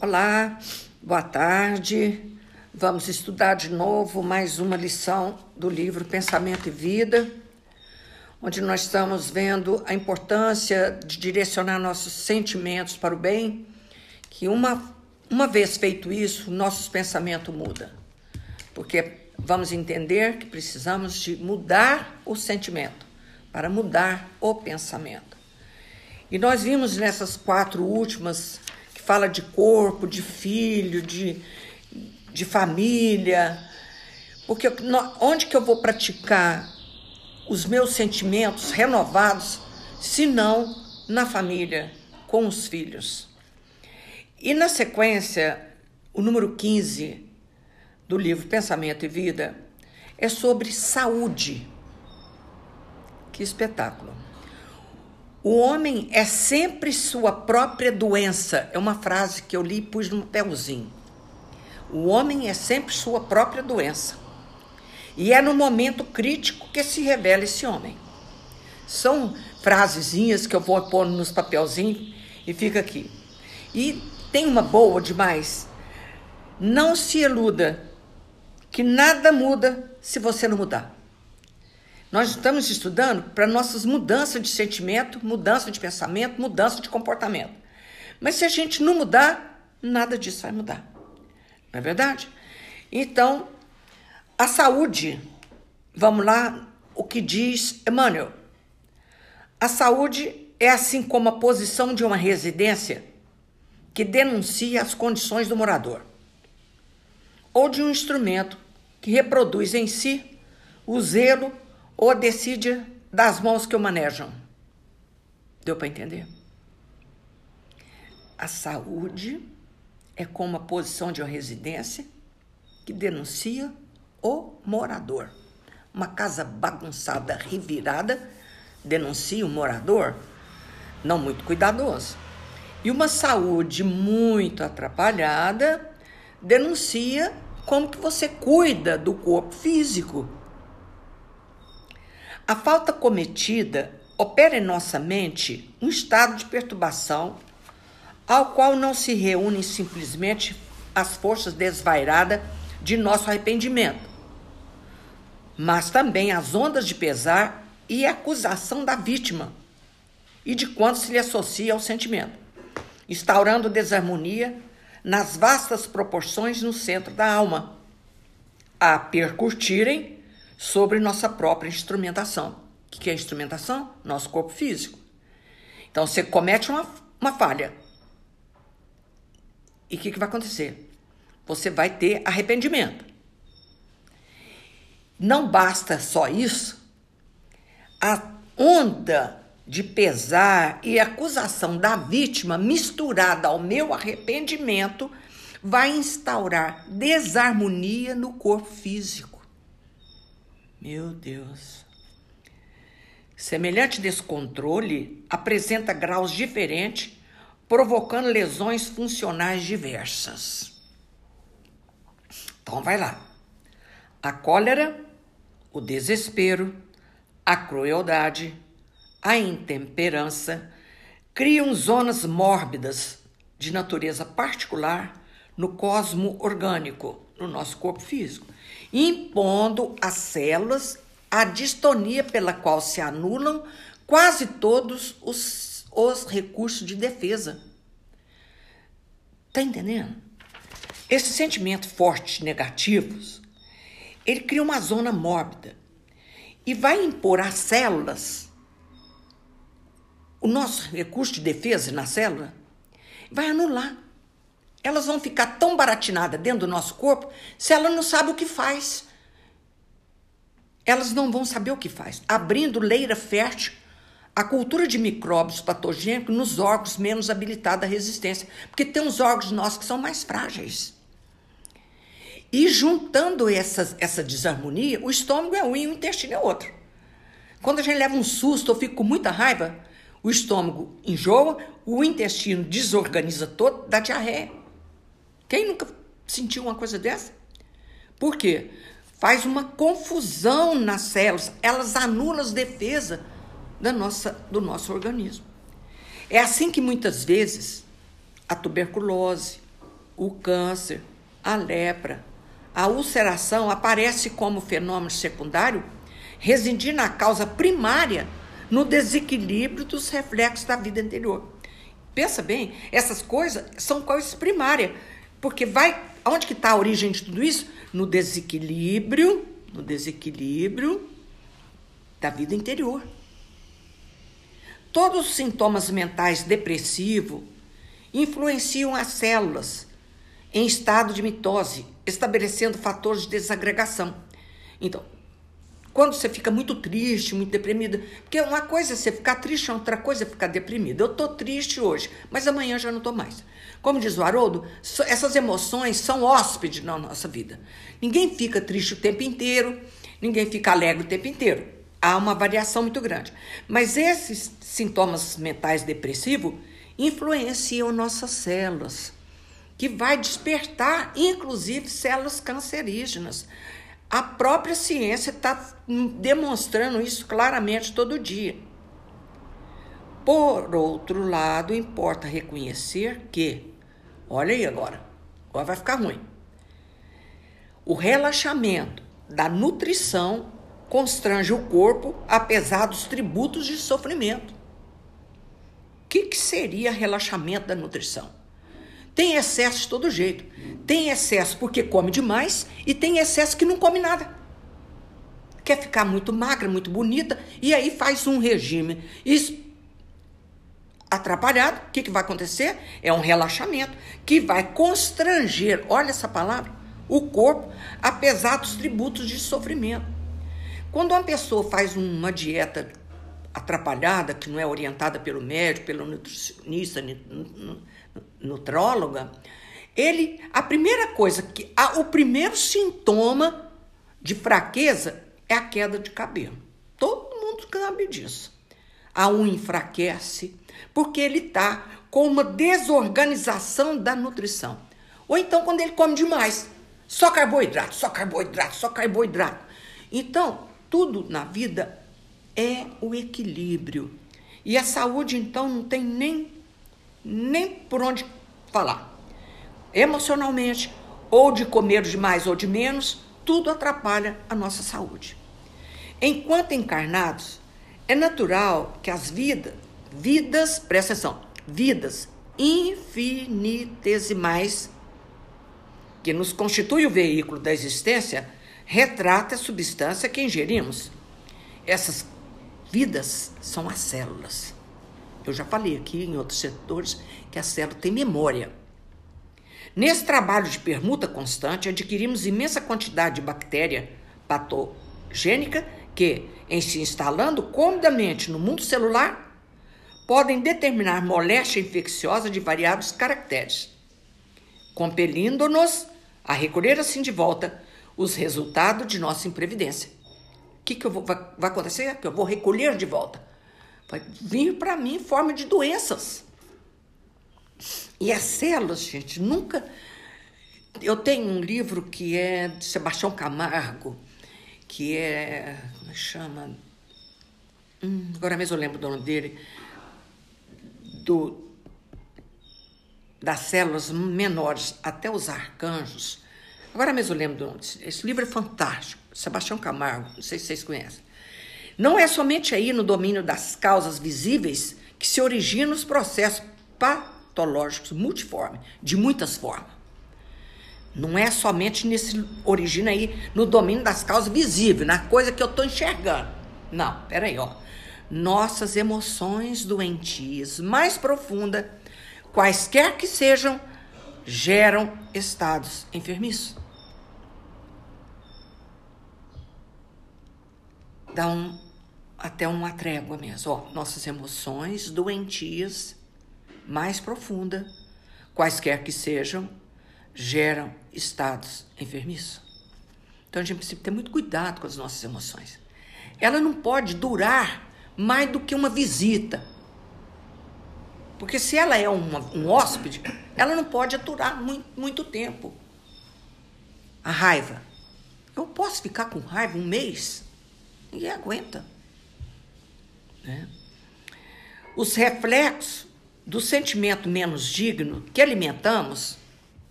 Olá, boa tarde. Vamos estudar de novo mais uma lição do livro Pensamento e Vida, onde nós estamos vendo a importância de direcionar nossos sentimentos para o bem, que uma, uma vez feito isso, nossos pensamentos mudam. Porque vamos entender que precisamos de mudar o sentimento para mudar o pensamento. E nós vimos nessas quatro últimas fala de corpo, de filho, de, de família. Porque onde que eu vou praticar os meus sentimentos renovados, se não na família, com os filhos? E na sequência, o número 15 do livro Pensamento e Vida é sobre saúde. Que espetáculo! O homem é sempre sua própria doença. É uma frase que eu li e pus no papelzinho. O homem é sempre sua própria doença. E é no momento crítico que se revela esse homem. São frasezinhas que eu vou pôr nos papelzinhos e fica aqui. E tem uma boa demais. Não se iluda que nada muda se você não mudar. Nós estamos estudando para nossas mudanças de sentimento, mudança de pensamento, mudança de comportamento. Mas se a gente não mudar, nada disso vai mudar. Não é verdade? Então, a saúde, vamos lá, o que diz Emmanuel. A saúde é assim como a posição de uma residência que denuncia as condições do morador, ou de um instrumento que reproduz em si o zelo ou decide das mãos que o manejam. Deu para entender? A saúde é como a posição de uma residência que denuncia o morador. Uma casa bagunçada, revirada, denuncia o morador não muito cuidadoso. E uma saúde muito atrapalhada denuncia como que você cuida do corpo físico a falta cometida opera em nossa mente um estado de perturbação ao qual não se reúnem simplesmente as forças desvairadas de nosso arrependimento, mas também as ondas de pesar e acusação da vítima e de quanto se lhe associa ao sentimento, instaurando desarmonia nas vastas proporções no centro da alma, a percutirem sobre nossa própria instrumentação. O que é instrumentação? Nosso corpo físico. Então você comete uma, uma falha. E o que, que vai acontecer? Você vai ter arrependimento. Não basta só isso, a onda de pesar e acusação da vítima misturada ao meu arrependimento vai instaurar desarmonia no corpo físico. Meu Deus. Semelhante descontrole apresenta graus diferentes, provocando lesões funcionais diversas. Então vai lá. A cólera, o desespero, a crueldade, a intemperança criam zonas mórbidas de natureza particular no cosmo orgânico, no nosso corpo físico impondo às células a distonia pela qual se anulam quase todos os, os recursos de defesa. Tá entendendo? Esse sentimento forte negativos, ele cria uma zona mórbida e vai impor às células o nosso recurso de defesa na célula vai anular elas vão ficar tão baratinadas dentro do nosso corpo se ela não sabe o que faz. Elas não vão saber o que faz. Abrindo leira fértil a cultura de micróbios patogênicos nos órgãos menos habilitados à resistência. Porque tem uns órgãos nossos que são mais frágeis. E juntando essa, essa desarmonia, o estômago é um e o intestino é outro. Quando a gente leva um susto ou fica com muita raiva, o estômago enjoa, o intestino desorganiza todo, dá diarreia. Quem nunca sentiu uma coisa dessa? Por quê? Faz uma confusão nas células, elas anulam as defesas da nossa, do nosso organismo. É assim que muitas vezes a tuberculose, o câncer, a lepra, a ulceração aparece como fenômeno secundário, residir na causa primária no desequilíbrio dos reflexos da vida anterior. Pensa bem, essas coisas são coisas primárias, porque vai onde que está a origem de tudo isso? No desequilíbrio, no desequilíbrio da vida interior. Todos os sintomas mentais depressivos influenciam as células em estado de mitose, estabelecendo fatores de desagregação. Então, quando você fica muito triste, muito deprimida, porque uma coisa é você ficar triste, outra coisa é ficar deprimida. Eu estou triste hoje, mas amanhã já não estou mais. Como diz o Haroldo, essas emoções são hóspedes na nossa vida. Ninguém fica triste o tempo inteiro, ninguém fica alegre o tempo inteiro. Há uma variação muito grande. Mas esses sintomas mentais depressivos influenciam nossas células, que vai despertar, inclusive, células cancerígenas. A própria ciência está demonstrando isso claramente todo dia. Por outro lado, importa reconhecer que, olha aí agora, agora vai ficar ruim. O relaxamento da nutrição constrange o corpo apesar dos tributos de sofrimento. O que, que seria relaxamento da nutrição? Tem excesso de todo jeito. Tem excesso porque come demais e tem excesso que não come nada. Quer ficar muito magra, muito bonita e aí faz um regime atrapalhado. O que, que vai acontecer? É um relaxamento que vai constranger, olha essa palavra, o corpo, apesar dos tributos de sofrimento. Quando uma pessoa faz uma dieta atrapalhada, que não é orientada pelo médico, pelo nutricionista, nutróloga, ele, a primeira coisa que, a, o primeiro sintoma de fraqueza é a queda de cabelo. Todo mundo sabe disso. A unha enfraquece porque ele está com uma desorganização da nutrição. Ou então quando ele come demais, só carboidrato, só carboidrato, só carboidrato. Então, tudo na vida é o equilíbrio. E a saúde, então, não tem nem nem por onde falar. Emocionalmente, ou de comer de mais ou de menos, tudo atrapalha a nossa saúde. Enquanto encarnados, é natural que as vidas, vidas, presta atenção, vidas infinitesimais que nos constitui o veículo da existência, retrata a substância que ingerimos. Essas vidas são as células. Eu já falei aqui em outros setores que a célula tem memória. Nesse trabalho de permuta constante, adquirimos imensa quantidade de bactéria patogênica que, em se instalando comodamente no mundo celular, podem determinar moléstia infecciosa de variados caracteres, compelindo-nos a recolher assim de volta os resultados de nossa imprevidência. O que, que eu vou, vai, vai acontecer? Que eu vou recolher de volta Vai vir para mim em forma de doenças. E as células, gente, nunca. Eu tenho um livro que é de Sebastião Camargo, que é. Como é chama? Hum, agora mesmo eu lembro do nome dele. Do, das células menores até os arcanjos. Agora mesmo eu lembro do nome. Esse livro é fantástico. Sebastião Camargo, não sei se vocês conhecem. Não é somente aí no domínio das causas visíveis que se originam os processos patológicos multiformes, de muitas formas. Não é somente nesse origina aí no domínio das causas visíveis, na coisa que eu estou enxergando. Não, peraí, ó. Nossas emoções doentias mais profundas, quaisquer que sejam, geram estados enfermiços. Dá um até uma trégua mesmo. Ó, nossas emoções doentias, mais profunda, quaisquer que sejam, geram estados enfermiços. Então a gente precisa ter muito cuidado com as nossas emoções. Ela não pode durar mais do que uma visita. Porque se ela é uma, um hóspede, ela não pode aturar muito, muito tempo. A raiva. Eu posso ficar com raiva um mês? Ninguém aguenta. Né? Os reflexos do sentimento menos digno que alimentamos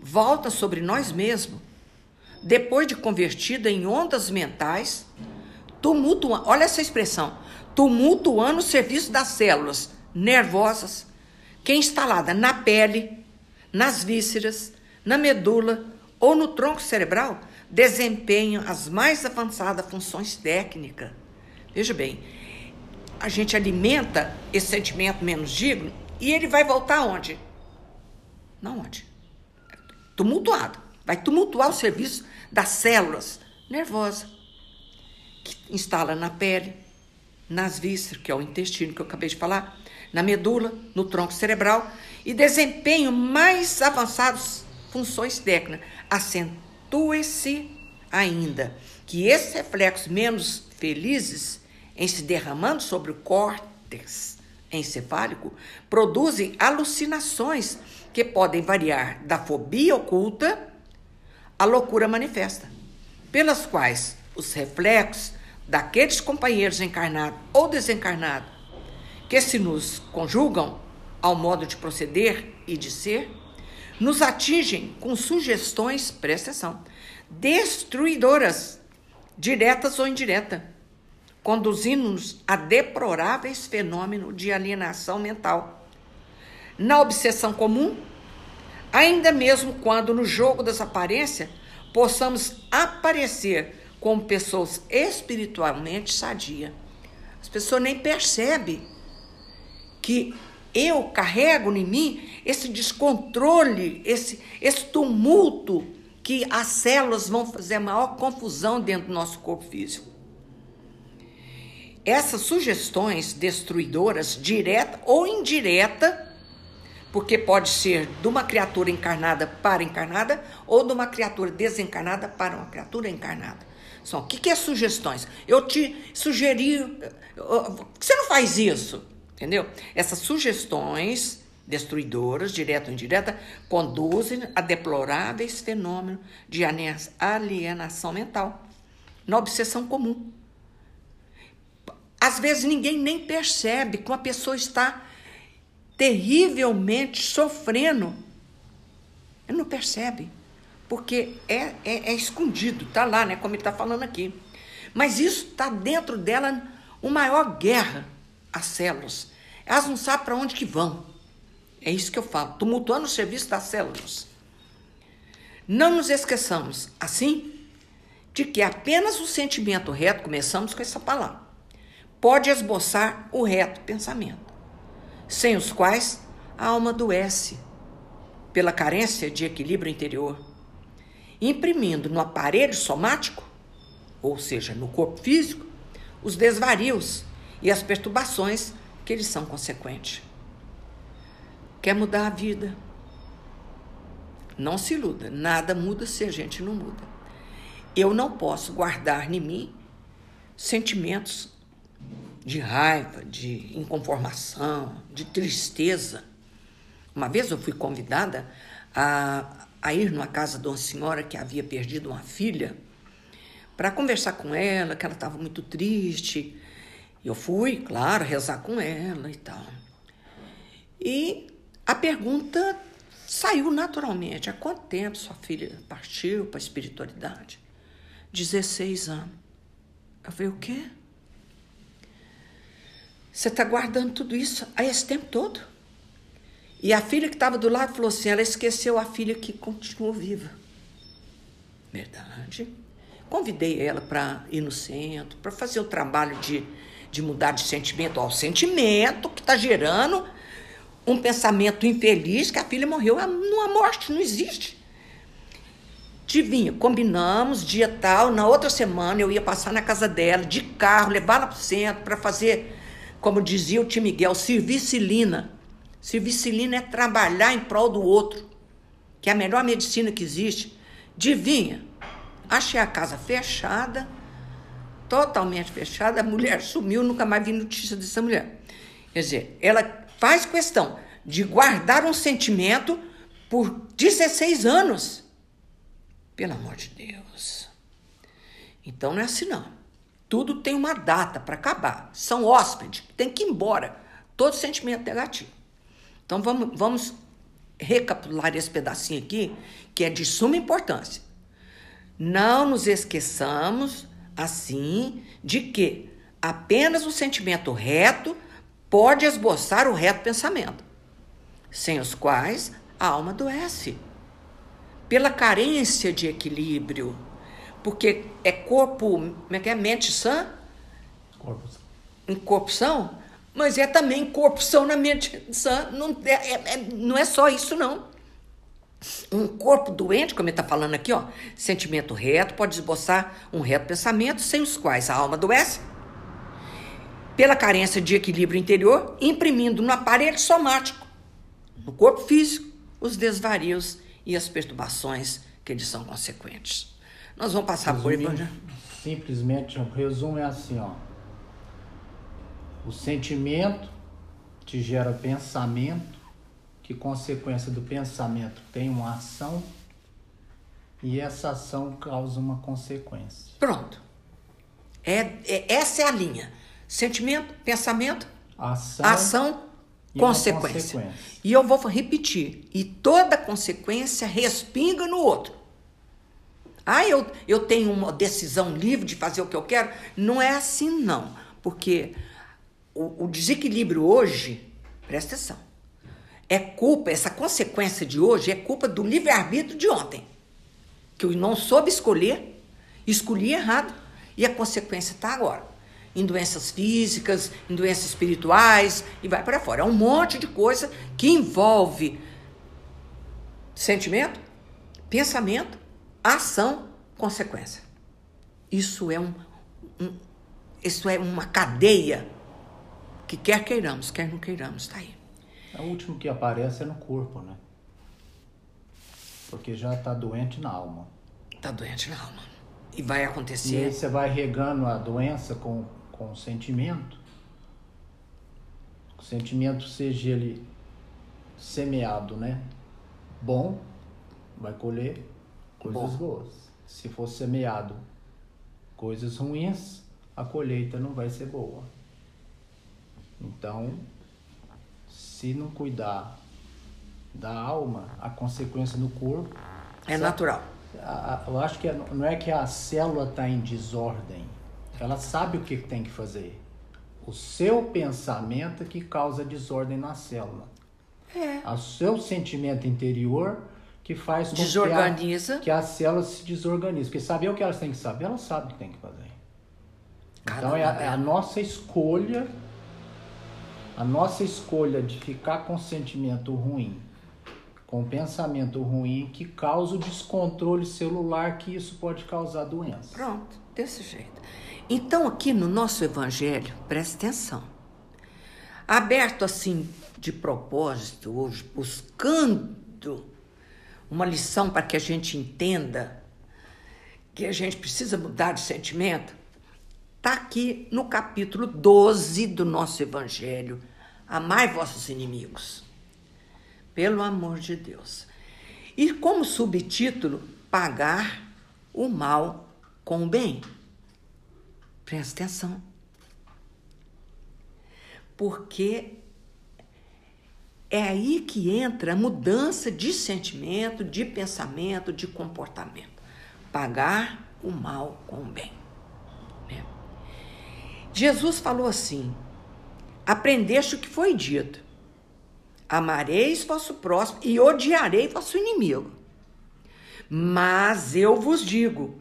volta sobre nós mesmos, depois de convertida em ondas mentais, tumultuando, olha essa expressão, tumultuando o serviço das células nervosas, que é instalada na pele, nas vísceras, na medula ou no tronco cerebral, desempenham as mais avançadas funções técnicas. Veja bem, a gente alimenta esse sentimento menos digno e ele vai voltar aonde? Não onde? Tumultuado. Vai tumultuar o serviço das células nervosas, que instala na pele, nas vísceras, que é o intestino que eu acabei de falar, na medula, no tronco cerebral, e desempenho mais avançadas funções técnicas. Acentue-se ainda que esses reflexos menos felizes em se derramando sobre o córtex encefálico produzem alucinações que podem variar da fobia oculta à loucura manifesta, pelas quais os reflexos daqueles companheiros encarnados ou desencarnados que se nos conjugam ao modo de proceder e de ser, nos atingem com sugestões, presta atenção, destruidoras, diretas ou indiretas, conduzindo-nos a deploráveis fenômenos de alienação mental. Na obsessão comum, ainda mesmo quando no jogo das aparências possamos aparecer como pessoas espiritualmente sadias. As pessoas nem percebem que eu carrego em mim esse descontrole, esse, esse tumulto que as células vão fazer a maior confusão dentro do nosso corpo físico. Essas sugestões destruidoras, direta ou indireta, porque pode ser de uma criatura encarnada para encarnada ou de uma criatura desencarnada para uma criatura encarnada. São o que, que é sugestões? Eu te sugeri, você não faz isso, entendeu? Essas sugestões destruidoras, direta ou indireta, conduzem a deploráveis fenômenos de alienação mental, na obsessão comum. Às vezes ninguém nem percebe que uma pessoa está terrivelmente sofrendo. Ele não percebe, porque é, é, é escondido, está lá, né, como ele está falando aqui. Mas isso está dentro dela uma maior guerra, as células. Elas não sabem para onde que vão. É isso que eu falo, tumultuando o serviço das células. Não nos esqueçamos, assim, de que apenas o sentimento reto, começamos com essa palavra, pode esboçar o reto pensamento, sem os quais a alma adoece pela carência de equilíbrio interior, imprimindo no aparelho somático, ou seja, no corpo físico, os desvarios e as perturbações que eles são consequentes. Quer mudar a vida? Não se iluda, nada muda se a gente não muda. Eu não posso guardar em mim sentimentos de raiva, de inconformação, de tristeza. Uma vez eu fui convidada a, a ir numa casa de uma senhora que havia perdido uma filha para conversar com ela, que ela estava muito triste. Eu fui, claro, rezar com ela e tal. E a pergunta saiu naturalmente. Há quanto tempo sua filha partiu para a espiritualidade? 16 anos. Eu falei, o quê? Você está guardando tudo isso há esse tempo todo? E a filha que estava do lado falou assim: ela esqueceu a filha que continuou viva. Verdade. Convidei ela para ir no centro, para fazer o trabalho de, de mudar de sentimento ao sentimento que está gerando um pensamento infeliz que a filha morreu. Numa morte não existe. Divinha, combinamos, dia tal, na outra semana eu ia passar na casa dela, de carro, levá-la para o centro para fazer, como dizia o tio Miguel, servicilina. Servicilina é trabalhar em prol do outro, que é a melhor medicina que existe. Divinha, achei a casa fechada, totalmente fechada, a mulher sumiu, nunca mais vi notícia dessa mulher. Quer dizer, ela faz questão de guardar um sentimento por 16 anos. Pelo amor de Deus. Então não é assim não. Tudo tem uma data para acabar. São hóspedes, tem que ir embora. Todo sentimento negativo. Então vamos, vamos recapitular esse pedacinho aqui, que é de suma importância. Não nos esqueçamos, assim, de que apenas o sentimento reto pode esboçar o reto pensamento, sem os quais a alma adoece. Pela carência de equilíbrio, porque é corpo, como é que é? Mente sã? Corpo sã. Em corpo são? Mas é também corrupção na mente sã. Não é, é, é, não é só isso, não. Um corpo doente, como ele está falando aqui, ó, sentimento reto pode esboçar um reto pensamento, sem os quais a alma adoece, pela carência de equilíbrio interior, imprimindo no aparelho somático, no corpo físico, os desvarios e as perturbações que eles são consequentes. Nós vamos passar por aí. Simplesmente, o resumo é assim, ó. O sentimento te gera pensamento, que consequência do pensamento tem uma ação e essa ação causa uma consequência. Pronto. É, é essa é a linha. Sentimento, pensamento, Ação, ação, e consequência. consequência. E eu vou repetir. E toda consequência respinga no outro. Ah, eu, eu tenho uma decisão livre de fazer o que eu quero? Não é assim, não. Porque o, o desequilíbrio hoje, presta atenção, é culpa, essa consequência de hoje é culpa do livre-arbítrio de ontem. Que eu não soube escolher, escolhi errado. E a consequência está agora. Em doenças físicas, em doenças espirituais, e vai para fora. É um monte de coisa que envolve sentimento, pensamento, ação, consequência. Isso é um, um isso é uma cadeia que quer queiramos, quer não queiramos, está aí. O último que aparece é no corpo, né? Porque já está doente na alma. Está doente na alma. E vai E acontecer. aí você vai regando a doença com, com o sentimento. O sentimento seja ele semeado, né? Bom, vai colher coisas Bom. boas. Se for semeado coisas ruins, a colheita não vai ser boa. Então, se não cuidar da alma, a consequência no corpo É natural. eu acho que é- não é que a célula está em desordem. Ela sabe o que que tem que fazer. O seu pensamento é que causa desordem na célula. É. O seu sentimento interior que faz com Desorganiza. que a, que a célula se desorganize. Porque saber o que elas têm que saber, elas sabem o que tem que fazer. Então é a, é a nossa escolha, a nossa escolha de ficar com sentimento ruim, com pensamento ruim que causa o descontrole celular que isso pode causar doença. Pronto, desse jeito. Então, aqui no nosso evangelho, preste atenção. Aberto assim, de propósito, hoje, buscando uma lição para que a gente entenda que a gente precisa mudar de sentimento, está aqui no capítulo 12 do nosso evangelho. Amai vossos inimigos. Pelo amor de Deus. E como subtítulo, pagar o mal com o bem. Presta atenção. Porque é aí que entra a mudança de sentimento, de pensamento, de comportamento. Pagar o mal com o bem. né? Jesus falou assim: aprendeste o que foi dito. Amareis vosso próximo e odiarei vosso inimigo. Mas eu vos digo: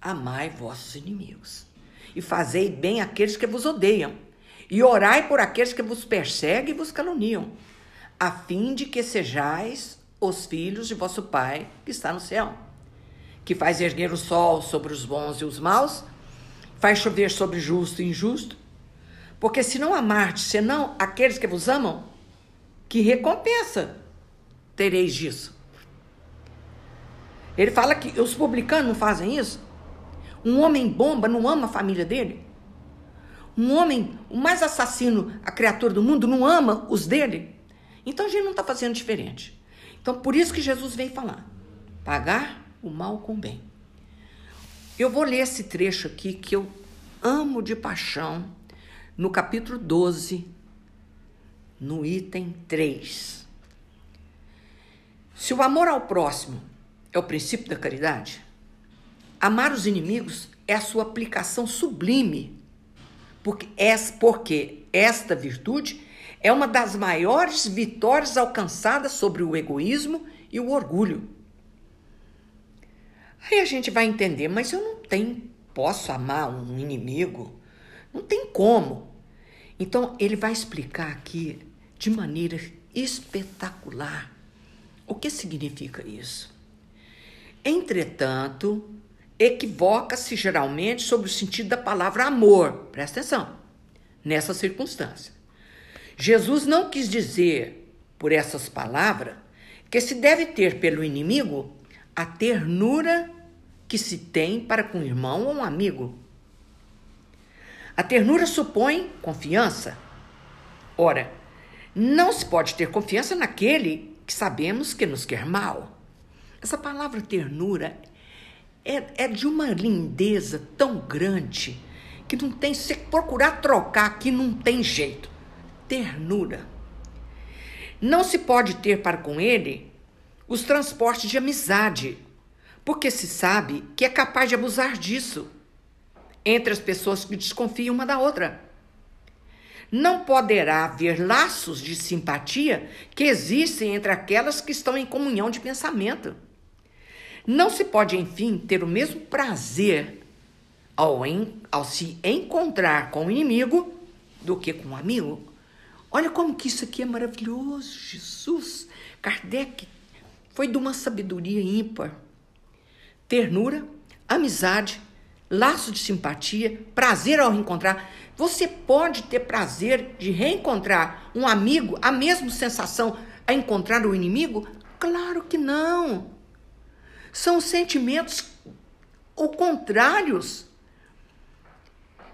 amai vossos inimigos, e fazei bem àqueles que vos odeiam, e orai por aqueles que vos perseguem e vos caluniam, a fim de que sejais os filhos de vosso Pai que está no céu, que faz erguer o sol sobre os bons e os maus, faz chover sobre justo e injusto. Porque se não amardes, senão aqueles que vos amam, que recompensa tereis disso? Ele fala que os publicanos não fazem isso. Um homem bomba não ama a família dele. Um homem, o mais assassino, a criatura do mundo, não ama os dele. Então a gente não está fazendo diferente. Então por isso que Jesus vem falar: pagar o mal com o bem. Eu vou ler esse trecho aqui que eu amo de paixão, no capítulo 12, no item 3. Se o amor ao próximo é o princípio da caridade, amar os inimigos é a sua aplicação sublime, porque, porque esta virtude é uma das maiores vitórias alcançadas sobre o egoísmo e o orgulho. Aí a gente vai entender, mas eu não tenho, posso amar um inimigo? Não tem como. Então ele vai explicar aqui de maneira espetacular o que significa isso. Entretanto, equivoca-se geralmente sobre o sentido da palavra amor. Presta atenção. Nessa circunstância. Jesus não quis dizer, por essas palavras, que se deve ter pelo inimigo a ternura que se tem para com um irmão ou um amigo. A ternura supõe confiança. Ora, não se pode ter confiança naquele que sabemos que nos quer mal. Essa palavra ternura é, é de uma lindeza tão grande que não tem, se procurar trocar aqui, não tem jeito. Ternura. Não se pode ter para com ele os transportes de amizade, porque se sabe que é capaz de abusar disso entre as pessoas que desconfiam uma da outra. Não poderá haver laços de simpatia que existem entre aquelas que estão em comunhão de pensamento. Não se pode, enfim, ter o mesmo prazer ao, em, ao se encontrar com o inimigo do que com o amigo. Olha como que isso aqui é maravilhoso, Jesus. Kardec foi de uma sabedoria ímpar ternura, amizade, laço de simpatia, prazer ao reencontrar. Você pode ter prazer de reencontrar um amigo, a mesma sensação a encontrar o inimigo? Claro que não. São sentimentos ou contrários.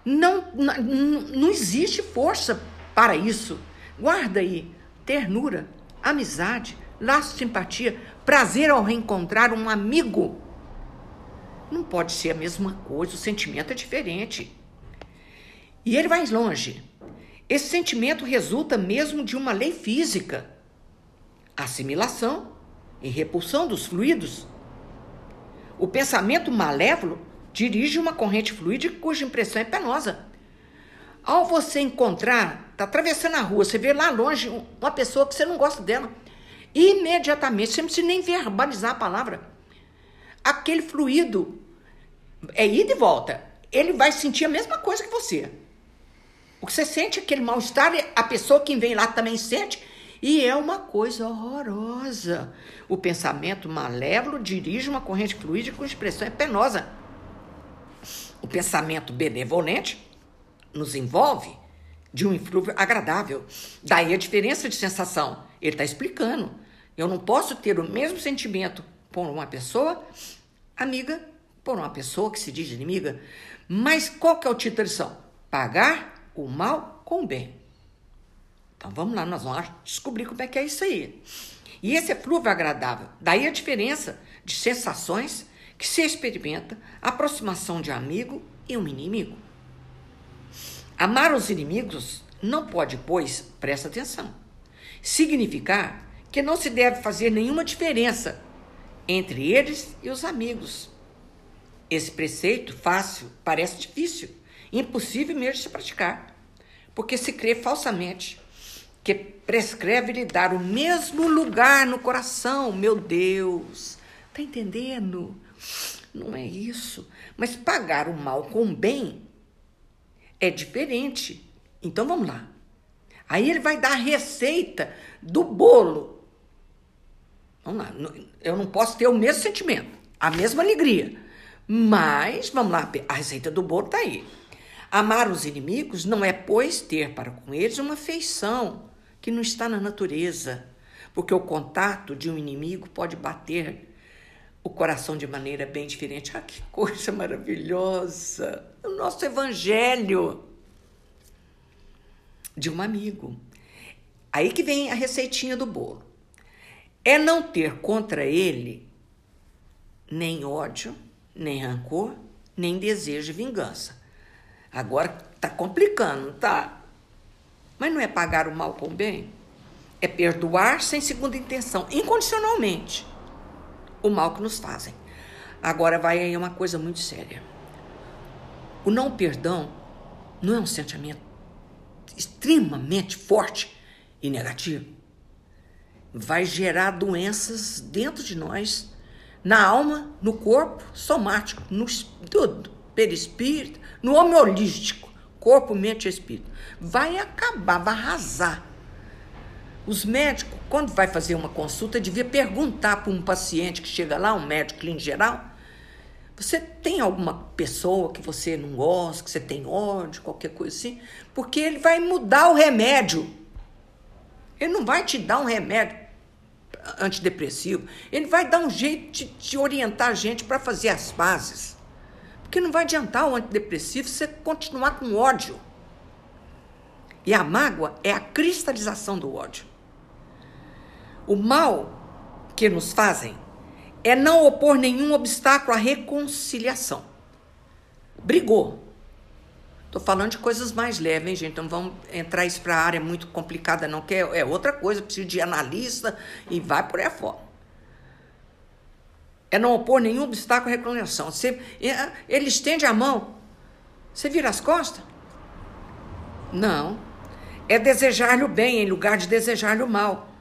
Não, não, não existe força para isso. Guarda aí ternura, amizade, laço de simpatia, prazer ao reencontrar um amigo não pode ser a mesma coisa, o sentimento é diferente. E ele vai longe. Esse sentimento resulta mesmo de uma lei física: assimilação e repulsão dos fluidos. O pensamento malévolo dirige uma corrente fluídica cuja impressão é penosa. Ao você encontrar, está atravessando a rua, você vê lá longe uma pessoa que você não gosta dela, imediatamente, você não precisa nem verbalizar a palavra aquele fluido é ida e volta. Ele vai sentir a mesma coisa que você. O que você sente aquele mal-estar, a pessoa que vem lá também sente. E é uma coisa horrorosa. O pensamento malévolo dirige uma corrente fluídica com expressão é penosa. O pensamento benevolente nos envolve de um inflúvio agradável. Daí a diferença de sensação. Ele está explicando. Eu não posso ter o mesmo sentimento por uma pessoa amiga por uma pessoa que se diz inimiga. Mas qual que é o título da lição? Pagar o mal com o bem. Então vamos lá, nós vamos descobrir como é que é isso aí. E esse é agradável. Daí a diferença de sensações que se experimenta aproximação de amigo e um inimigo. Amar os inimigos não pode, pois, presta atenção, significar que não se deve fazer nenhuma diferença entre eles e os amigos. Esse preceito fácil parece difícil, impossível mesmo de se praticar, porque se crê falsamente que prescreve lhe dar o mesmo lugar no coração, meu Deus. Tá entendendo? Não é isso. Mas pagar o mal com o bem é diferente. Então vamos lá. Aí ele vai dar a receita do bolo. Vamos lá. Eu não posso ter o mesmo sentimento, a mesma alegria. Mas, vamos lá, a receita do bolo está aí. Amar os inimigos não é, pois, ter para com eles uma feição que não está na natureza, porque o contato de um inimigo pode bater o coração de maneira bem diferente. Ah, que coisa maravilhosa! O nosso evangelho de um amigo. Aí que vem a receitinha do bolo. É não ter contra ele nem ódio, nem rancor, nem desejo de vingança. Agora tá complicando, tá? Mas não é pagar o mal com o bem? é perdoar sem segunda intenção, incondicionalmente, o mal que nos fazem. Agora vai aí uma coisa muito séria. O não perdão não é um sentimento extremamente forte e negativo? Vai gerar doenças dentro de nós, na alma, no corpo, somático, no tudo, perispírito, no homem holístico, corpo, mente e espírito. Vai acabar, vai arrasar. Os médicos, quando vai fazer uma consulta, devia perguntar para um paciente que chega lá, um médico clínico geral, você tem alguma pessoa que você não gosta, que você tem ódio, qualquer coisa assim? Porque ele vai mudar o remédio. Ele não vai te dar um remédio antidepressivo. Ele vai dar um jeito de, de orientar a gente para fazer as fases. Porque não vai adiantar o antidepressivo você continuar com ódio. E a mágoa é a cristalização do ódio. O mal que nos fazem é não opor nenhum obstáculo à reconciliação. Brigou. Estou falando de coisas mais leves, hein, gente? Então vamos entrar isso para a área muito complicada, não, que é, é outra coisa, precisa de analista e vai por aí fora. É não opor nenhum obstáculo à reconciliação. Você, é, ele estende a mão, você vira as costas? Não. É desejar-lhe o bem em lugar de desejar-lhe o mal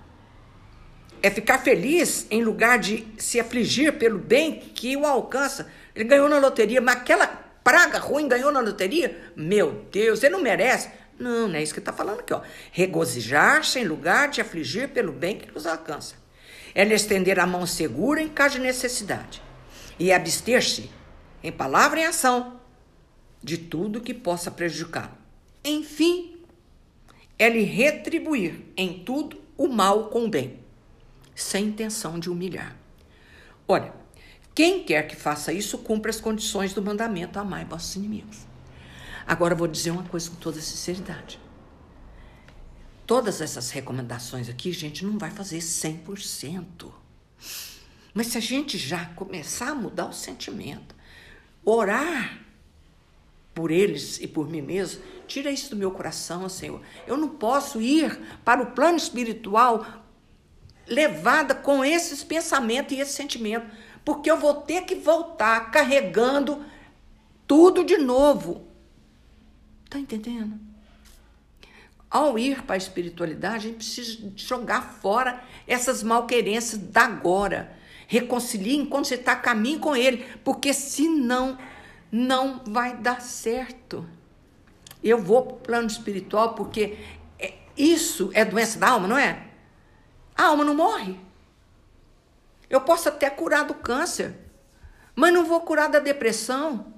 é ficar feliz em lugar de se afligir pelo bem que o alcança. Ele ganhou na loteria, mas aquela praga ruim ganhou na loteria? Meu Deus, ele não merece. Não, não é isso que está falando aqui. Regozijar-se em lugar de afligir pelo bem que nos alcança. É lhe estender a mão segura em caso de necessidade. E abster-se, em palavra e ação, de tudo que possa prejudicá-lo. Enfim, é lhe retribuir em tudo o mal com o bem sem intenção de humilhar. Olha, quem quer que faça isso, cumpra as condições do mandamento: amai vossos inimigos. Agora, vou dizer uma coisa com toda sinceridade. Todas essas recomendações aqui, a gente não vai fazer 100%. Mas se a gente já começar a mudar o sentimento, orar por eles e por mim mesmo, tira isso do meu coração, Senhor. Eu não posso ir para o plano espiritual levada com esses pensamentos e esse sentimento, porque eu vou ter que voltar carregando tudo de novo. Tá entendendo? Ao ir para a espiritualidade, a gente precisa jogar fora essas malquerências da agora. Reconcilie enquanto você está a caminho com ele, porque senão não vai dar certo. Eu vou para o plano espiritual porque é, isso é doença da alma, não é? A alma não morre. Eu posso até curar do câncer, mas não vou curar da depressão.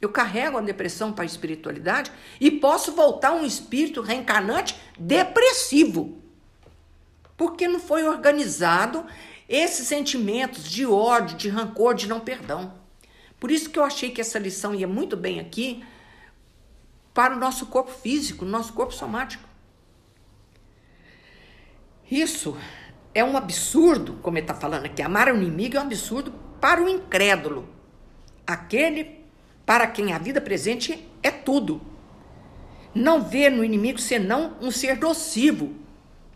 Eu carrego a depressão para a espiritualidade e posso voltar um espírito reencarnante depressivo. Porque não foi organizado esses sentimentos de ódio, de rancor, de não perdão. Por isso que eu achei que essa lição ia muito bem aqui para o nosso corpo físico, nosso corpo somático. Isso é um absurdo, como ele está falando aqui. Amar o inimigo é um absurdo para o incrédulo. Aquele para quem a vida presente é tudo. Não vê no inimigo senão um ser nocivo,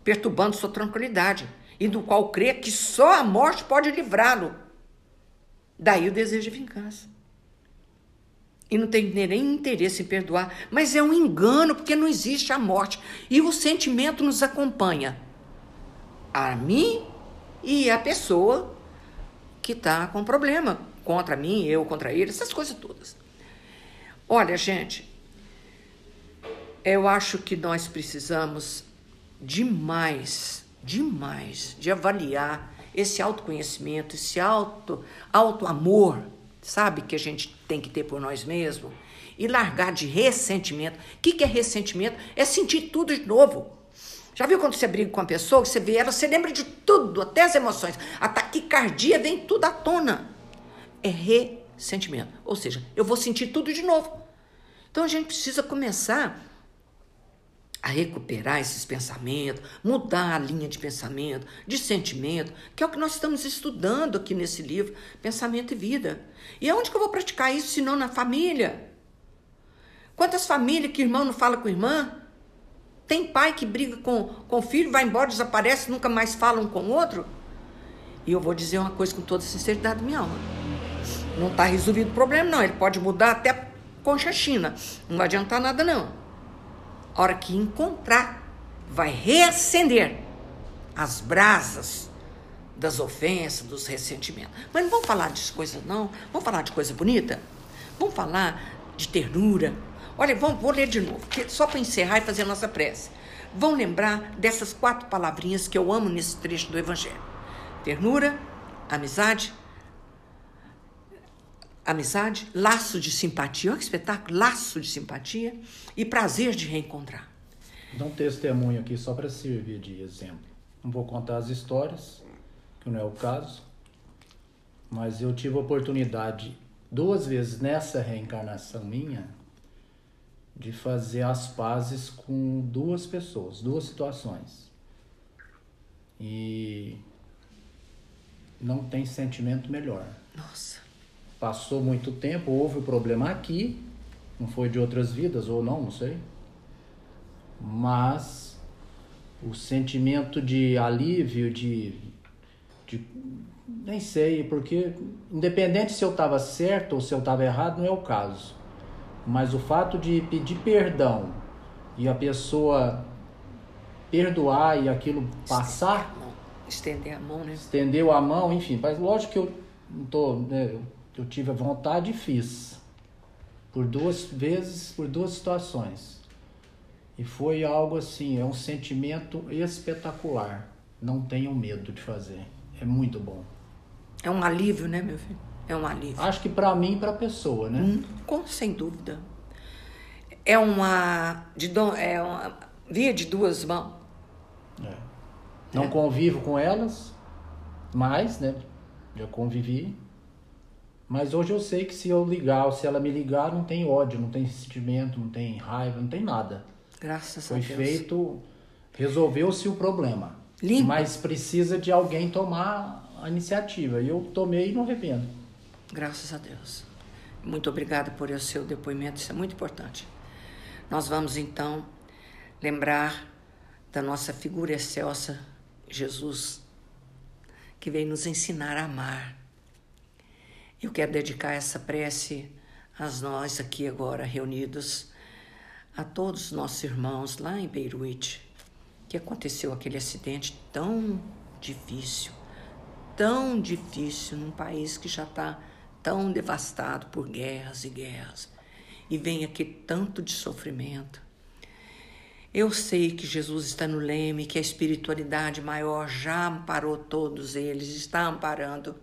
perturbando sua tranquilidade, e do qual crê que só a morte pode livrá-lo. Daí o desejo de vingança. E não tem nem interesse em perdoar, mas é um engano, porque não existe a morte. E o sentimento nos acompanha a mim e a pessoa que está com problema contra mim, eu contra ele, essas coisas todas. Olha, gente, eu acho que nós precisamos demais, demais de avaliar esse autoconhecimento, esse auto, auto amor, sabe, que a gente tem que ter por nós mesmos e largar de ressentimento. O que, que é ressentimento? É sentir tudo de novo. Já viu quando você briga com uma pessoa, você vê ela, você lembra de tudo, até as emoções. A taquicardia vem tudo à tona. É ressentimento. Ou seja, eu vou sentir tudo de novo. Então a gente precisa começar a recuperar esses pensamentos, mudar a linha de pensamento, de sentimento, que é o que nós estamos estudando aqui nesse livro, Pensamento e Vida. E aonde que eu vou praticar isso, se não na família? Quantas famílias que irmão não fala com irmã? Tem pai que briga com, com o filho, vai embora, desaparece, nunca mais fala um com o outro. E eu vou dizer uma coisa com toda sinceridade da minha alma. Não está resolvido o problema, não. Ele pode mudar até com China. Não vai adiantar nada, não. A hora que encontrar, vai reacender as brasas das ofensas, dos ressentimentos. Mas não vamos falar de coisas, não. Vamos falar de coisa bonita? Vamos falar de ternura. Olha, vamos, vou ler de novo, só para encerrar e fazer a nossa prece. Vão lembrar dessas quatro palavrinhas que eu amo nesse trecho do Evangelho: ternura, amizade, amizade, laço de simpatia, olha que espetáculo, laço de simpatia e prazer de reencontrar. Dá um testemunho aqui só para servir de exemplo. Não vou contar as histórias, que não é o caso, mas eu tive a oportunidade duas vezes nessa reencarnação minha de fazer as pazes com duas pessoas, duas situações. E não tem sentimento melhor. Nossa. Passou muito tempo, houve o um problema aqui, não foi de outras vidas ou não, não sei. Mas o sentimento de alívio, de, de nem sei, porque independente se eu estava certo ou se eu estava errado, não é o caso. Mas o fato de pedir perdão e a pessoa perdoar e aquilo passar. Estender a mão, né? Estendeu a mão, enfim. Mas lógico que eu não tô. Né, eu tive a vontade e fiz. Por duas vezes, por duas situações. E foi algo assim, é um sentimento espetacular. Não tenham medo de fazer. É muito bom. É um alívio, né, meu filho? É um alívio. Acho que para mim e para a pessoa, né? Hum, com sem dúvida. É uma de é uma via de duas mãos. É. Não é. convivo com elas, mas, né? Já convivi. Mas hoje eu sei que se eu ligar, ou se ela me ligar, não tem ódio, não tem sentimento, não tem raiva, não tem nada. Graças Foi a Deus. Foi feito, resolveu-se o problema. Limpo. Mas precisa de alguém tomar a iniciativa. E eu tomei e não arrependo. Graças a Deus. Muito obrigada por seu depoimento, isso é muito importante. Nós vamos então lembrar da nossa figura excelsa, Jesus, que veio nos ensinar a amar. Eu quero dedicar essa prece a nós aqui agora reunidos, a todos os nossos irmãos lá em Beirute, que aconteceu aquele acidente tão difícil, tão difícil num país que já está tão devastado por guerras e guerras, e vem aqui tanto de sofrimento. Eu sei que Jesus está no leme, que a espiritualidade maior já amparou todos eles, está amparando.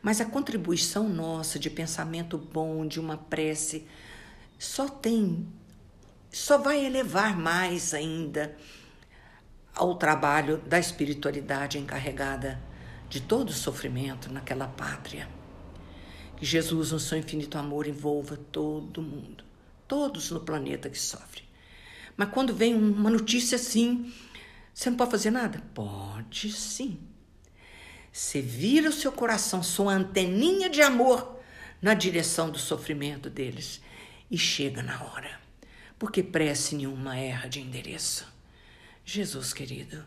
Mas a contribuição nossa de pensamento bom, de uma prece, só tem, só vai elevar mais ainda ao trabalho da espiritualidade encarregada de todo o sofrimento naquela pátria. Que Jesus, no seu infinito amor, envolva todo mundo, todos no planeta que sofrem. Mas quando vem uma notícia assim, você não pode fazer nada? Pode sim. Você vira o seu coração, sua anteninha de amor, na direção do sofrimento deles e chega na hora. Porque prece nenhuma erra de endereço. Jesus querido,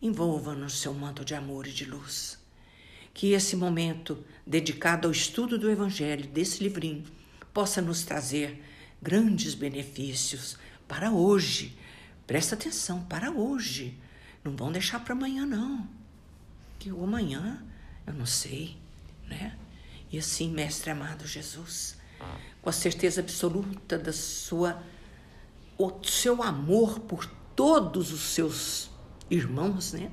envolva-nos seu manto de amor e de luz que esse momento dedicado ao estudo do Evangelho, desse livrinho, possa nos trazer grandes benefícios para hoje. Presta atenção, para hoje. Não vão deixar para amanhã, não. Que o amanhã, eu não sei, né? E assim, Mestre amado Jesus, com a certeza absoluta da sua, o seu amor por todos os seus irmãos, né?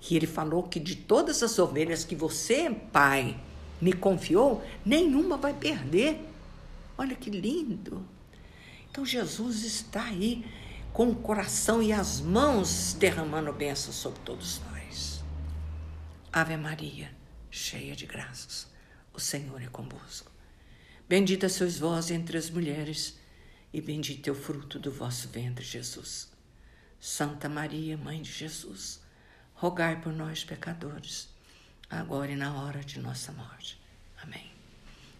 Que ele falou que de todas as ovelhas que você, pai, me confiou, nenhuma vai perder. Olha que lindo. Então Jesus está aí com o coração e as mãos derramando bênçãos sobre todos nós. Ave Maria, cheia de graças, o Senhor é convosco. Bendita sois vós entre as mulheres, e bendito é o fruto do vosso ventre, Jesus. Santa Maria, Mãe de Jesus rogai por nós, pecadores, agora e na hora de nossa morte. Amém.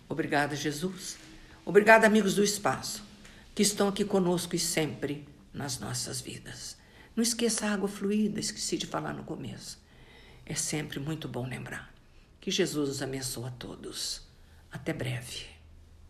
Obrigada, Jesus. Obrigada, amigos do espaço, que estão aqui conosco e sempre nas nossas vidas. Não esqueça a água fluida, esqueci de falar no começo. É sempre muito bom lembrar. Que Jesus os abençoe a todos. Até breve.